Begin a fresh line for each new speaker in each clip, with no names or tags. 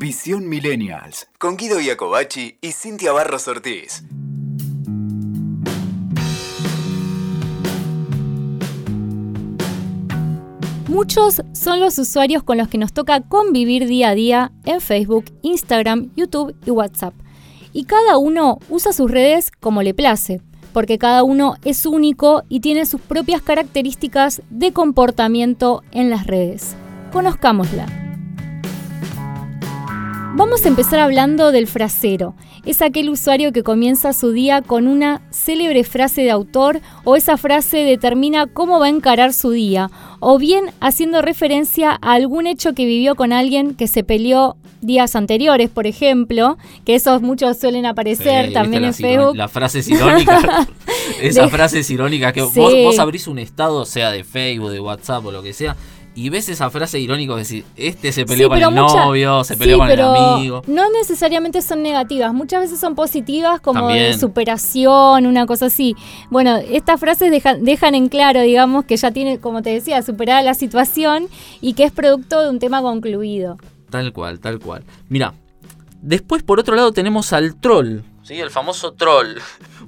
Visión Millennials. Con Guido Iacobacci y Cintia Barros Ortiz.
Muchos son los usuarios con los que nos toca convivir día a día en Facebook, Instagram, YouTube y WhatsApp. Y cada uno usa sus redes como le place, porque cada uno es único y tiene sus propias características de comportamiento en las redes. Conozcámosla. Vamos a empezar hablando del frasero es aquel usuario que comienza su día con una célebre frase de autor o esa frase determina cómo va a encarar su día, o bien haciendo referencia a algún hecho que vivió con alguien que se peleó días anteriores, por ejemplo, que esos muchos suelen aparecer también en Facebook.
La frase es irónica. Esa frase es irónica que vos, vos abrís un estado, sea de Facebook, de WhatsApp o lo que sea, y ves esa frase irónica de decir, este se peleó con el novio, se peleó con el amigo.
No necesariamente son negativas, muchas veces son positivas como de superación, una cosa así. Bueno, estas frases dejan, dejan en claro, digamos, que ya tiene, como te decía, superada la situación y que es producto de un tema concluido.
Tal cual, tal cual. Mira, después por otro lado tenemos al troll, ¿sí? El famoso troll.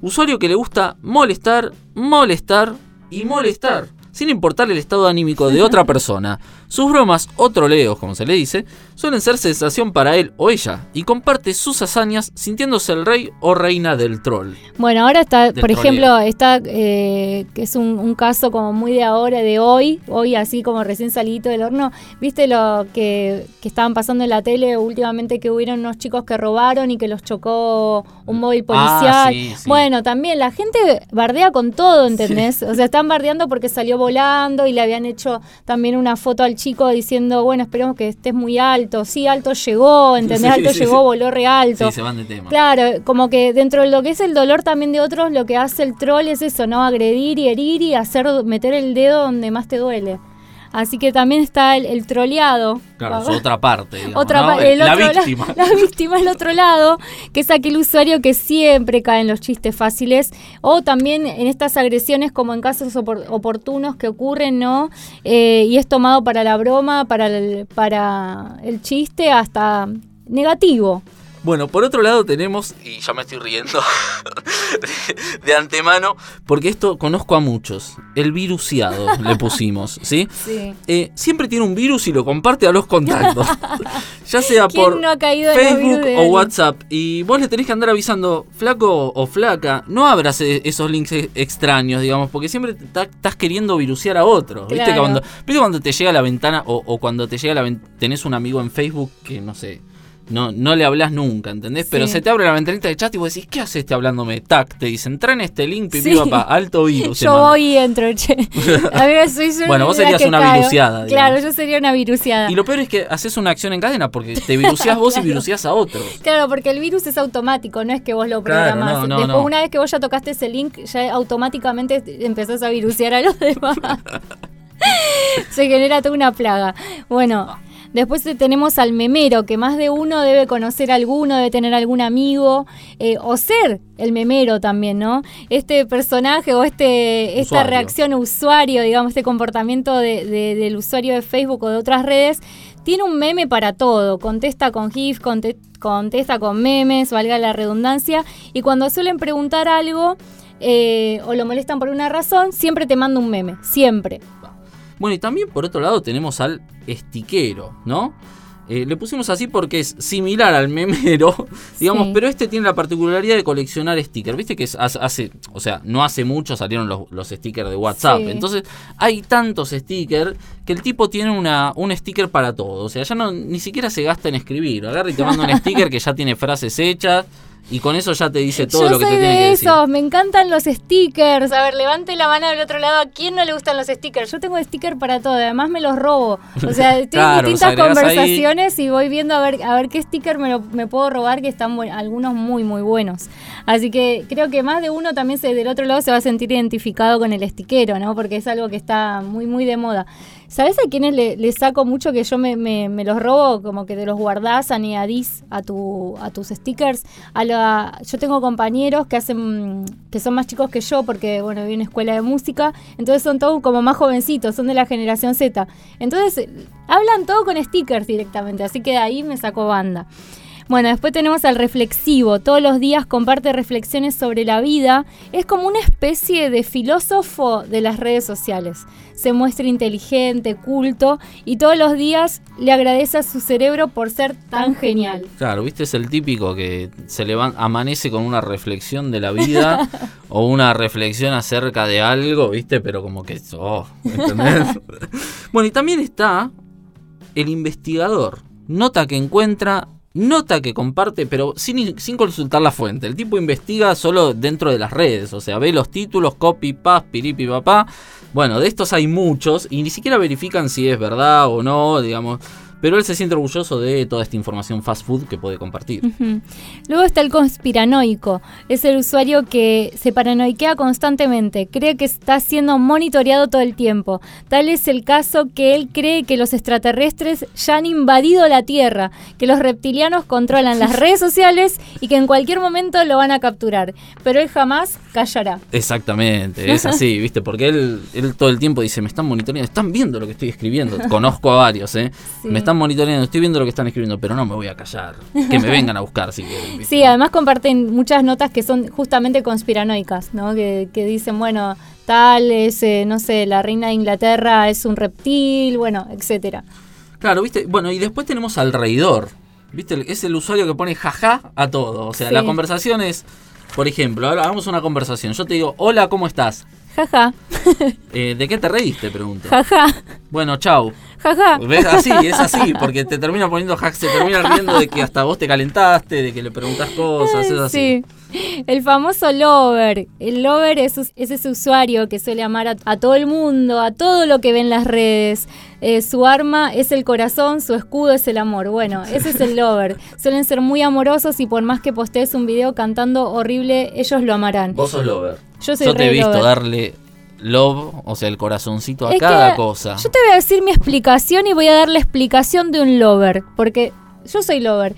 Usuario que le gusta molestar, molestar y molestar sin importar el estado anímico de otra persona. Sus bromas o troleos, como se le dice, suelen ser sensación para él o ella y comparte sus hazañas sintiéndose el rey o reina del troll.
Bueno, ahora está, por ejemplo, está eh, que es un, caso como muy de ahora, de hoy, hoy así como recién salido del horno. ¿Viste lo que, estaban pasando en la tele últimamente que hubieron unos chicos que robaron y que los chocó un móvil ah, policial? Bueno, también la gente bardea con todo, ¿entendés? O sea, están bardeando porque salió volando y le habían hecho también una foto al chico diciendo, bueno, esperemos que estés muy alto sí, alto llegó, ¿entendés? alto llegó, voló re alto.
Sí, se van de tema.
Claro, como que dentro de lo que es el dolor también de otros, lo que hace el troll es eso, ¿no? Agredir y herir y hacer, meter el dedo donde más te duele. Así que también está el, troleado.
Claro, es otra parte.
otra la víctima. La, víctima el otro lado, que es aquel usuario que siempre cae en los chistes fáciles. O también en estas agresiones, como en casos oportunos que ocurren, ¿no? Eh, y es tomado para la broma, para para el chiste, hasta negativo.
Bueno, por otro lado tenemos, y ya me estoy riendo de, antemano, porque esto conozco a muchos. El virusiado le pusimos, ¿sí?
Sí.
Eh, siempre tiene un virus y lo comparte a los contactos. ya sea por Facebook o WhatsApp. Y vos le tenés que andar avisando, flaco o flaca, no abras e-, esos links e-, extraños, digamos, porque siempre estás queriendo virusear a otro. ¿Viste? Cuando, cuando te llega a la ventana o, o cuando te llega a la ventana, tenés un amigo en Facebook que, no sé no, no le hablas nunca, ¿entendés? Pero se te abre la ventanita de chat y vos decís, ¿qué haces este hablándome? Tac, te dicen, entra en este link, pipi, papá, alto virus.
Yo voy y entro, che. A mí soy
bueno, vos serías una viruciada.
Claro, yo sería una viruciada.
Y lo peor es que haces una acción en cadena porque te virucias vos y virucias a otros.
Claro, porque el virus es automático, no es que vos lo programás. Después, una vez que vos ya tocaste ese link, ya automáticamente empezás a viruciar a los demás. se genera toda una plaga. Bueno. Después tenemos al memero, que más de uno debe conocer a alguno, debe tener algún amigo, eh, o ser el memero también, ¿no? Este personaje o este esta reacción usuario, digamos, este comportamiento del usuario de Facebook o de otras redes, tiene un meme para todo. Contesta con GIF, contesta con memes, valga la redundancia, y cuando suelen preguntar algo... Eh, o lo molestan por una razón, siempre te manda un meme, siempre.
Bueno, y también por otro lado tenemos al estiquero, ¿no? Eh, le pusimos así porque es similar al memero, digamos, pero este tiene la particularidad de coleccionar stickers. Viste que hace, o sea, no hace mucho salieron los, stickers de WhatsApp. Entonces, hay tantos stickers que el tipo tiene una, un sticker para todo. O sea, ya no ni siquiera se gasta en escribir. Agarra y te manda un sticker que ya tiene frases hechas y con eso ya te dice todo lo que te tiene que decir.
me encantan los stickers. A ver, levante la mano del otro lado. ¿A quién no le gustan los stickers? Yo tengo stickers para todo, además me los robo. O sea, estoy en distintas conversaciones y voy viendo a ver, a ver qué sticker me, me puedo robar, que están algunos muy, muy buenos. Así que creo que más de uno también se, del otro lado se va a sentir identificado con el stickero, ¿no? Porque es algo que está muy, muy de moda. ¿Sabes a quiénes le, saco mucho que yo me, me, los robo, como que te los guardás, añadís a, tu, a tus stickers? A la, yo tengo compañeros que hacen que son más chicos que yo, porque bueno, vi una escuela de música, entonces son todos como más jovencitos, son de la generación Z. Entonces, hablan todo con stickers directamente, así que de ahí me saco banda. Bueno, después tenemos al reflexivo. Todos los días comparte reflexiones sobre la vida. Es como una especie de filósofo de las redes sociales. Se muestra inteligente, culto y todos los días le agradece a su cerebro por ser tan genial.
Claro, viste, es el típico que se levanta, amanece con una reflexión de la vida o una reflexión acerca de algo, viste, pero como que, oh, ¿entendés? bueno, y también está el investigador. Nota que encuentra nota que comparte, pero sin, sin consultar la fuente. El tipo investiga solo dentro de las redes, o sea, ve los títulos, copy, paste, piripi, papá. Bueno, de estos hay muchos y ni siquiera verifican si es verdad o no, digamos. Pero él se siente orgulloso de toda esta información fast food que puede compartir.
Luego está el conspiranoico. Es el usuario que se paranoiquea constantemente, cree que está siendo monitoreado todo el tiempo. Tal es el caso que él cree que los extraterrestres ya han invadido la Tierra, que los reptilianos controlan las redes sociales y que en cualquier momento lo van a capturar. Pero él jamás callará.
Exactamente, es así, ¿viste? Porque él, él todo el tiempo dice, me están monitoreando, están viendo lo que estoy escribiendo. Conozco a varios, ¿eh? Me están monitoreando, estoy viendo lo que están escribiendo, pero no me voy a callar. Que me vengan a buscar si quieren.
Sí, además comparten muchas notas que son justamente conspiranoicas, ¿no? Que, dicen, bueno, tal es, eh, no sé, la reina de Inglaterra es un reptil, bueno, etcétera.
Claro, viste, bueno, y después tenemos al reidor. ¿Viste? Es el usuario que pone jaja a todo. O sea, la conversación es, por ejemplo, ahora hagamos una conversación. Yo te digo, hola, ¿cómo estás?
Jaja.
Eh, ¿De qué te reíste? Pregunto.
Jaja.
Bueno, chau. ¿Ves? Así, es así, porque te termina poniendo hack, se termina riendo de que hasta vos te calentaste, de que le preguntas cosas, es así.
Sí. El famoso lover. El lover es, ese usuario que suele amar a, todo el mundo, a todo lo que ve en las redes. Eh, su arma es el corazón, su escudo es el amor. Bueno, ese es el lover. Suelen ser muy amorosos y por más que postees un video cantando horrible, ellos lo amarán.
Vos sos lover. Yo soy Yo te he visto darle love, o sea, el corazoncito a cada cosa.
Yo te voy a decir mi explicación y voy a dar la explicación de un lover, porque yo soy lover.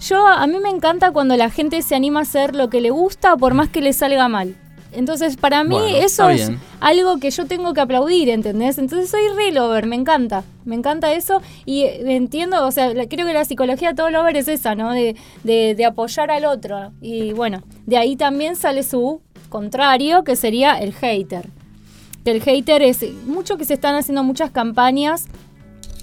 Yo a mí me encanta cuando la gente se anima a hacer lo que le gusta por más que le salga mal. Entonces, para mí eso es algo que yo tengo que aplaudir, ¿entendés? Entonces soy re lover, me encanta, me encanta eso y entiendo, o sea, creo que la psicología de todo lover es esa, ¿no? De, de, de apoyar al otro. Y bueno, de ahí también sale su contrario, que sería el hater el hater es mucho que se están haciendo muchas campañas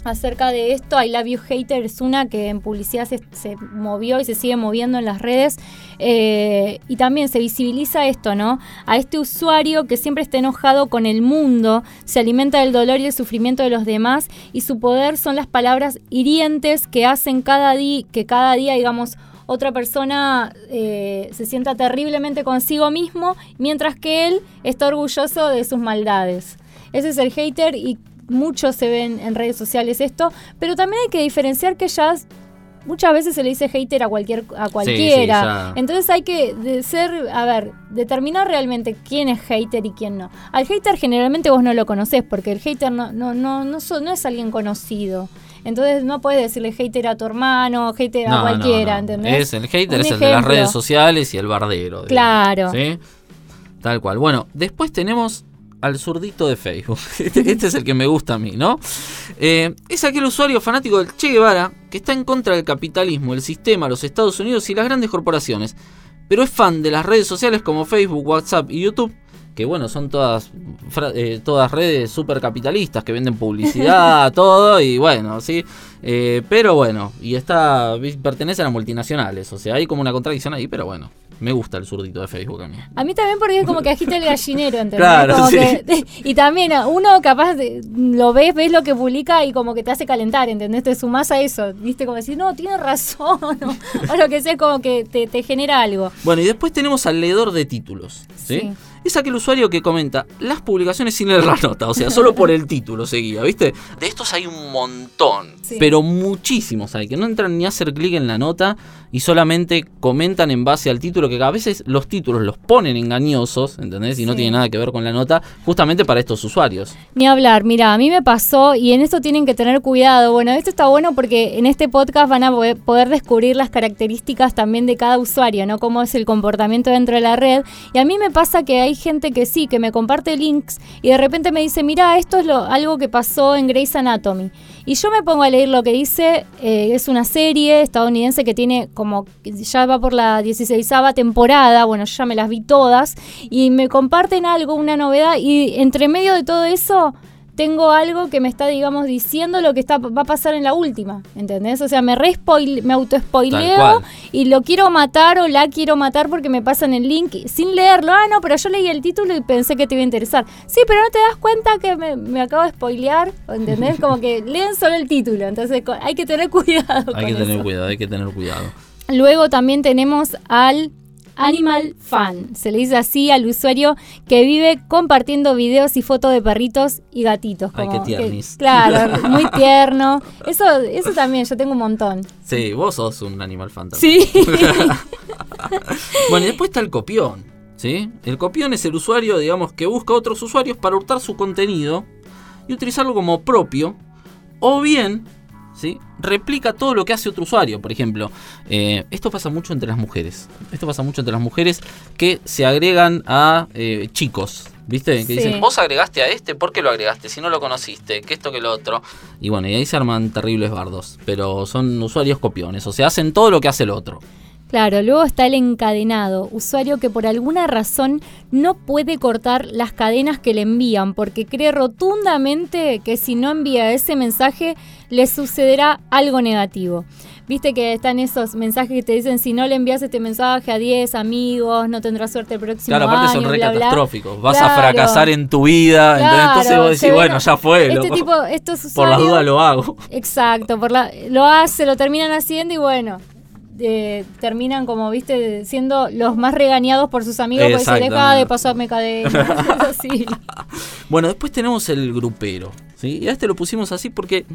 acerca de esto. I Love You Hater es una que en publicidad se, movió y se sigue moviendo en las redes. Eh, y también se visibiliza esto, ¿no? A este usuario que siempre está enojado con el mundo, se alimenta del dolor y el sufrimiento de los demás y su poder son las palabras hirientes que hacen cada día, que cada día, digamos, otra persona eh, se sienta terriblemente consigo mismo, mientras que él está orgulloso de sus maldades. Ese es el hater y muchos se ven en redes sociales esto, pero también hay que diferenciar que ya muchas veces se le dice hater a cualquier a cualquiera. Entonces hay que ser, a ver, determinar realmente quién es hater y quién no. Al hater generalmente vos no lo conocés porque el hater no no no no, no es alguien conocido. Entonces no puedes decirle hater a tu hermano, hater a cualquiera, ¿entendés?
Es, el hater es el de las redes sociales y el bardero.
Claro.
¿sí? Tal cual. Bueno, después tenemos al zurdito de Facebook. Este, este, es el que me gusta a mí, ¿no? Eh, es aquel usuario fanático del Che Guevara que está en contra del capitalismo, el sistema, los Estados Unidos y las grandes corporaciones. Pero es fan de las redes sociales como Facebook, WhatsApp y YouTube que bueno, son todas, eh, todas redes super capitalistas que venden publicidad, todo, y bueno, sí. Eh, pero bueno, y está, pertenecen a multinacionales, o sea, hay como una contradicción ahí, pero bueno. Me gusta el zurdito de Facebook a mí.
A mí también porque es como que agita el gallinero, ¿entendés? Claro, sí. y también uno capaz de, lo ves, ves lo que publica y como que te hace calentar, ¿entendés? Te sumás a eso, ¿viste? Como decir, no, tiene razón, o, lo que sea, como que te, te, genera algo.
Bueno, y después tenemos al leedor de títulos, ¿sí? sí es aquel usuario que comenta las publicaciones sin leer la nota, o sea, solo por el título seguía, ¿viste? De estos hay un montón, pero muchísimos hay, que no entran ni a hacer clic en la nota y solamente comentan en base al título, que a veces los títulos los ponen engañosos, ¿entendés? Y no tiene nada que ver con la nota, justamente para estos usuarios.
Ni hablar, mira, a mí me pasó y en esto tienen que tener cuidado. Bueno, esto está bueno porque en este podcast van a poder descubrir las características también de cada usuario, ¿no? Cómo es el comportamiento dentro de la red. Y a mí me pasa que gente que sí, que me comparte links y de repente me dice, mira, esto es lo, algo que pasó en Grey's Anatomy. Y yo me pongo a leer lo que dice, eh, es una serie estadounidense que tiene como, ya va por la 16 temporada, bueno, ya me las vi todas, y me comparten algo, una novedad, y entre medio de todo eso tengo algo que me está, digamos, diciendo lo que está, va a pasar en la última, ¿entendés? O sea, me, re me auto-spoileo y lo quiero matar o la quiero matar porque me pasan el link sin leerlo. Ah, no, pero yo leí el título y pensé que te iba a interesar. Sí, pero no te das cuenta que me, acabo de spoilear, ¿entendés? Como que leen solo el título, entonces hay que tener cuidado.
Hay que tener cuidado, hay que tener cuidado.
Luego también tenemos al Animal Fan. Se le dice así al usuario que vive compartiendo videos y fotos de perritos y gatitos.
Ay, qué tiernis.
claro, muy tierno. Eso, eso también, yo tengo un montón.
Sí, vos sos un Animal Fan también.
Sí.
bueno, y después está el copión. ¿sí? El copión es el usuario, digamos, que busca otros usuarios para hurtar su contenido y utilizarlo como propio. O bien ¿sí? replica todo lo que hace otro usuario. Por ejemplo, eh, esto pasa mucho entre las mujeres. Esto pasa mucho entre las mujeres que se agregan a eh, chicos. ¿Viste? Que dicen, vos agregaste a este, ¿por qué lo agregaste? Si no lo conociste, que esto, que lo otro. Y bueno, y ahí se arman terribles bardos. Pero son usuarios copiones, o sea, hacen todo lo que hace el otro.
Claro, luego está el encadenado, usuario que por alguna razón no puede cortar las cadenas que le envían porque cree rotundamente que si no envía ese mensaje le sucederá algo negativo. Viste que están esos mensajes que te dicen si no le envías este mensaje a 10 amigos, no tendrás suerte el próximo año. Claro, aparte son re
catastróficos. Vas a fracasar en tu vida. entonces vos decís, bueno, ya fue.
Este tipo, estos usuarios,
por la duda lo hago.
Exacto, por la, lo hace, lo terminan haciendo y bueno, terminan como, viste, siendo los más regañados por sus amigos porque se deja de pasarme cadena.
bueno, después tenemos el grupero. ¿sí? Y a este lo pusimos así porque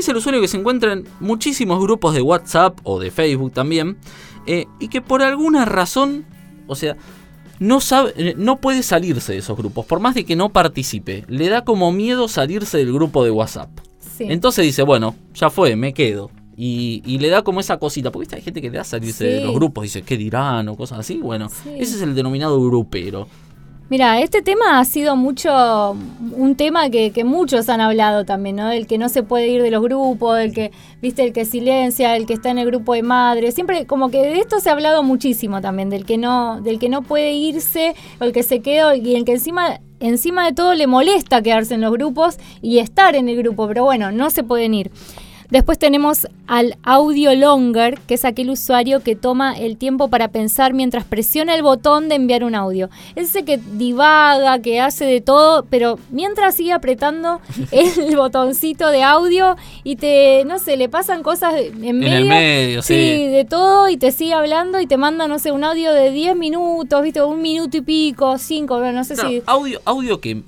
es el usuario que se encuentra en muchísimos grupos de WhatsApp o de Facebook también. Eh, y que por alguna razón, o sea, no sabe, eh, no puede salirse de esos grupos, por más de que no participe. Le da como miedo salirse del grupo de WhatsApp. Entonces dice, bueno, ya fue, me quedo. Y, le da como esa cosita, porque hay gente que le da salirse de los grupos, dice, ¿qué dirán? o cosas así. Bueno, ese es el denominado grupero.
Mira, este tema ha sido mucho, un tema que, muchos han hablado también, ¿no? Del que no se puede ir de los grupos, del que, viste, el que silencia, el que está en el grupo de madres, siempre como que de esto se ha hablado muchísimo también, del que no, del que no puede irse, o el que se queda, y el que encima, encima de todo le molesta quedarse en los grupos y estar en el grupo, pero bueno, no se pueden ir. Después tenemos al audio longer, que es aquel usuario que toma el tiempo para pensar mientras presiona el botón de enviar un audio. Ese que divaga, que hace de todo, pero mientras sigue apretando el botoncito de audio y te, no sé, le pasan cosas en medio.
En el medio, sí.
Sí, de todo y te sigue hablando y te manda, no sé, un audio de 10 minutos, ¿viste? Un minuto y pico, 5, no sé si...
Audio, audio que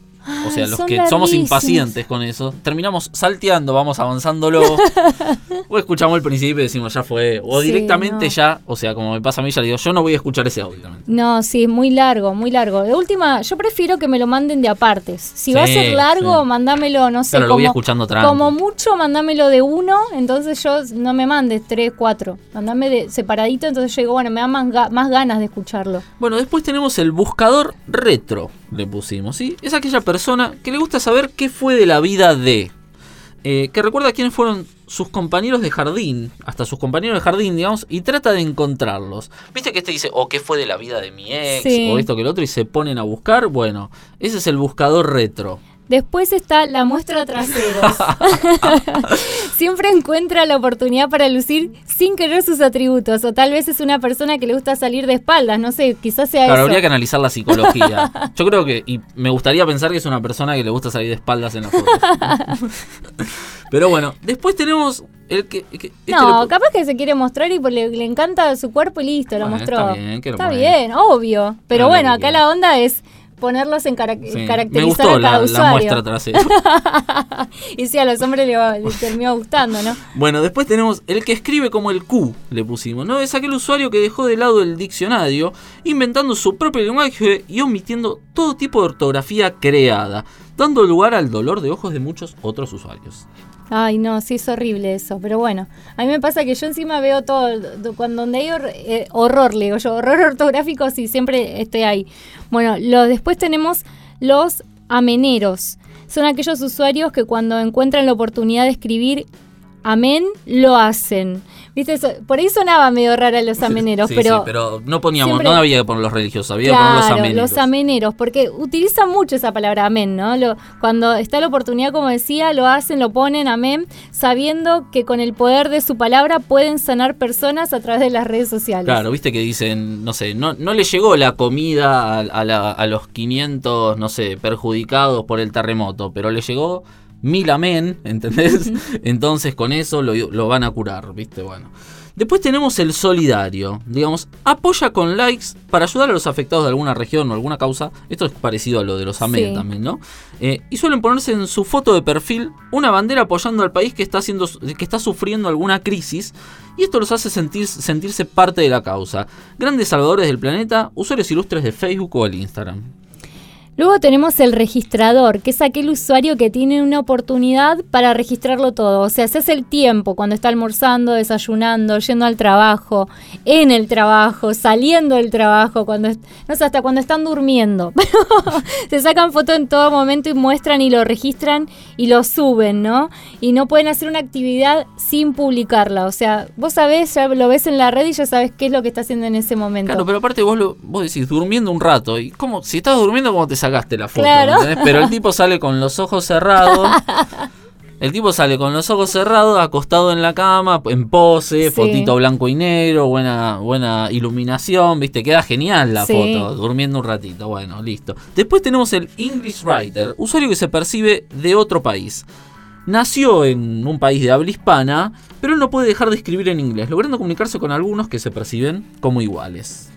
o sea, los que somos impacientes con eso, terminamos salteando, vamos avanzándolo. o escuchamos el principio y decimos, ya fue. O directamente ya, o sea, como me pasa a mí, ya digo, yo no voy a escuchar ese audio también.
No, sí, muy largo, muy largo. De última, yo prefiero que me lo manden de apartes. Si va a ser largo, mandámelo, no sé.
Pero lo voy escuchando
Como mucho, mandámelo de uno, entonces yo no me mandes tres, cuatro. Mandame de separadito, entonces yo digo, bueno, me da más, más ganas de escucharlo.
Bueno, después tenemos el buscador retro, le pusimos, ¿sí? Es aquella persona que le gusta saber qué fue de la vida de. Eh, que recuerda quiénes fueron sus compañeros de jardín, hasta sus compañeros de jardín, digamos, y trata de encontrarlos. ¿Viste que este dice, o oh, qué fue de la vida de mi ex, o esto que el otro, y se ponen a buscar? Bueno, ese es el buscador retro.
Después está la muestra traseros. Siempre encuentra la oportunidad para lucir sin querer sus atributos. O tal vez es una persona que le gusta salir de espaldas. No sé, quizás sea
claro, habría que analizar la psicología. Yo creo que, y me gustaría pensar que es una persona que le gusta salir de espaldas en las fotos. Pero bueno, después tenemos el que. Este
no, capaz que se quiere mostrar y pues le, encanta su cuerpo y listo, lo mostró. Está bien, está bien obvio. Pero bueno, acá la onda es ponerlos en caracterizar a cada usuario. La muestra trasera. y sí, a los hombres les, terminó gustando, ¿no?
Bueno, después tenemos el que escribe como el Q, le pusimos, ¿no? Es aquel usuario que dejó de lado el diccionario, inventando su propio lenguaje y omitiendo todo tipo de ortografía creada, dando lugar al dolor de ojos de muchos otros usuarios.
Ay, no, sí es horrible eso, pero bueno, a mí me pasa que yo encima veo todo, cuando donde hay eh, horror, leo yo, horror ortográfico, sí, siempre estoy ahí. Bueno, lo, después tenemos los ameneros. Son aquellos usuarios que cuando encuentran la oportunidad de escribir amén, lo hacen. ¿Viste eso? Por ahí sonaba medio rara los ameneros, pero.
Sí, pero no poníamos, no había que poner los religiosos, había que poner los ameneros.
Los ameneros, porque utilizan mucho esa palabra amén, ¿no? Lo, cuando está la oportunidad, como decía, lo hacen, lo ponen amén, sabiendo que con el poder de su palabra pueden sanar personas a través de las redes sociales.
Claro, viste que dicen, no sé, no, no le llegó la comida a, a los 500, no sé, perjudicados por el terremoto, pero le llegó mil amén, ¿entendés? Entonces con eso lo, van a curar, ¿viste? Bueno. Después tenemos el solidario, digamos, apoya con likes para ayudar a los afectados de alguna región o alguna causa. Esto es parecido a lo de los amén también, ¿no? Eh, y suelen ponerse en su foto de perfil una bandera apoyando al país que está, haciendo, que está sufriendo alguna crisis. Y esto los hace sentir, sentirse parte de la causa. Grandes salvadores del planeta, usuarios ilustres de Facebook o el Instagram.
Luego tenemos el registrador, que es aquel usuario que tiene una oportunidad para registrarlo todo. O sea, haces el tiempo cuando está almorzando, desayunando, yendo al trabajo, en el trabajo, saliendo del trabajo, cuando no sé, hasta cuando están durmiendo. se sacan fotos en todo momento y muestran y lo registran y lo suben, ¿no? Y no pueden hacer una actividad sin publicarla. O sea, vos sabés, ya lo ves en la red y ya sabes qué es lo que está haciendo en ese momento.
Claro, pero aparte vos lo, vos decís durmiendo un rato y como si estás durmiendo como te sacas sacaste la foto. Pero el tipo sale con los ojos cerrados. El tipo sale con los ojos cerrados, acostado en la cama, en pose, fotito blanco y negro, buena, buena iluminación, viste, queda genial la foto, durmiendo un ratito, bueno, listo. Después tenemos el English Writer, usuario que se percibe de otro país. Nació en un país de habla hispana, pero no puede dejar de escribir en inglés, logrando comunicarse con algunos que se perciben como iguales.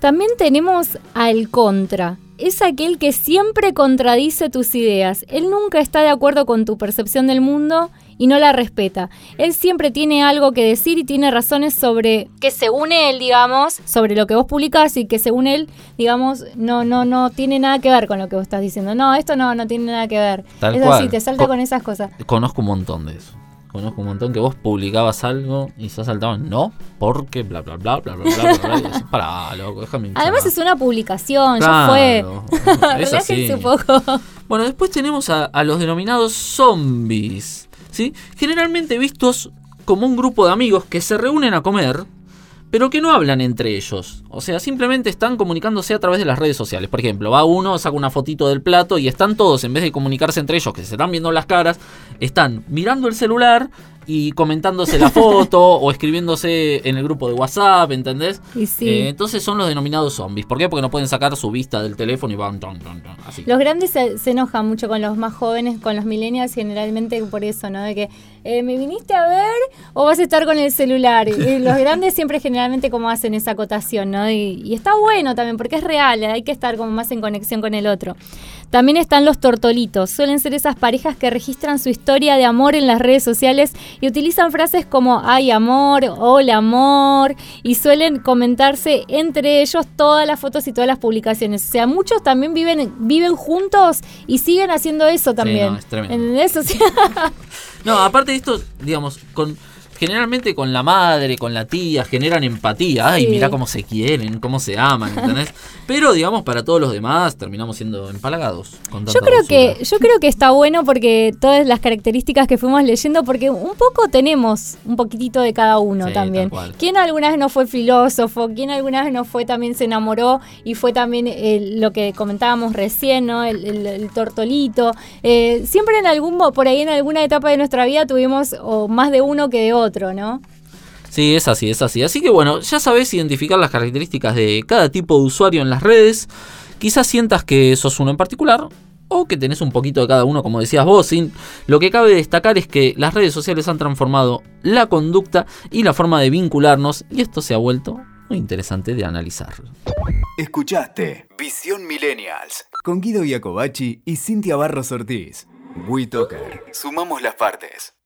También tenemos al contra, es aquel que siempre contradice tus ideas. Él nunca está de acuerdo con tu percepción del mundo y no la respeta. Él siempre tiene algo que decir y tiene razones sobre que según él, digamos, sobre lo que vos publicás y que según él, digamos, no no no tiene nada que ver con lo que vos estás diciendo. No, esto no no tiene nada que ver. es así, te salta con esas cosas.
Conozco un montón de eso conozco un montón que vos publicabas algo y se saltaban, no, porque bla bla bla bla bla bla bla, bla y para, loco, déjame
Además es una publicación, ya fue. Es así. Un poco.
Bueno, después tenemos a, a, los denominados zombies, ¿sí? Generalmente vistos como un grupo de amigos que se reúnen a comer pero que no hablan entre ellos. O sea, simplemente están comunicándose a través de las redes sociales. Por ejemplo, va uno, saca una fotito del plato y están todos, en vez de comunicarse entre ellos, que se están viendo las caras, están mirando el celular y comentándose la foto o escribiéndose en el grupo de WhatsApp, ¿entendés? Eh, entonces son los denominados zombies. ¿Por qué? Porque no pueden sacar su vista del teléfono y van así.
Los grandes se, enojan mucho con los más jóvenes, con los millennials, generalmente por eso, ¿no? De que eh, ¿me viniste a ver o vas a estar con el celular? Y los grandes siempre generalmente como hacen esa acotación, ¿no? Y, y está bueno también porque es real, hay que estar como más en conexión con el otro. También están los tortolitos. Suelen ser esas parejas que registran su historia de amor en las redes sociales y utilizan frases como ay amor, hola amor y suelen comentarse entre ellos todas las fotos y todas las publicaciones. O sea, muchos también viven, viven juntos y siguen haciendo eso también.
no, es no, aparte de esto, digamos, con generalmente con la madre, con la tía, generan empatía. Ay, mira cómo se quieren, cómo se aman, ¿entendés? Pero, digamos, para todos los demás terminamos siendo empalagados.
yo creo que Yo creo que está bueno porque todas las características que fuimos leyendo, porque un poco tenemos un poquitito de cada uno también. ¿Quién alguna vez no fue filósofo? ¿Quién alguna vez no fue también se enamoró y fue también lo que comentábamos recién, ¿no? El, tortolito. Eh, siempre en algún, por ahí en alguna etapa de nuestra vida tuvimos o más de uno que de otro ¿no?
Sí, es así, es así. Así que bueno, ya sabes identificar las características de cada tipo de usuario en las redes. Quizás sientas que sos uno en particular o que tenés un poquito de cada uno, como decías vos. Sin... Lo que cabe destacar es que las redes sociales han transformado la conducta y la forma de vincularnos y esto se ha vuelto muy interesante de analizar.
Escuchaste Visión Millennials. Con Guido Iacobacci y Cintia Barros Ortiz. WeToker. Sumamos las partes.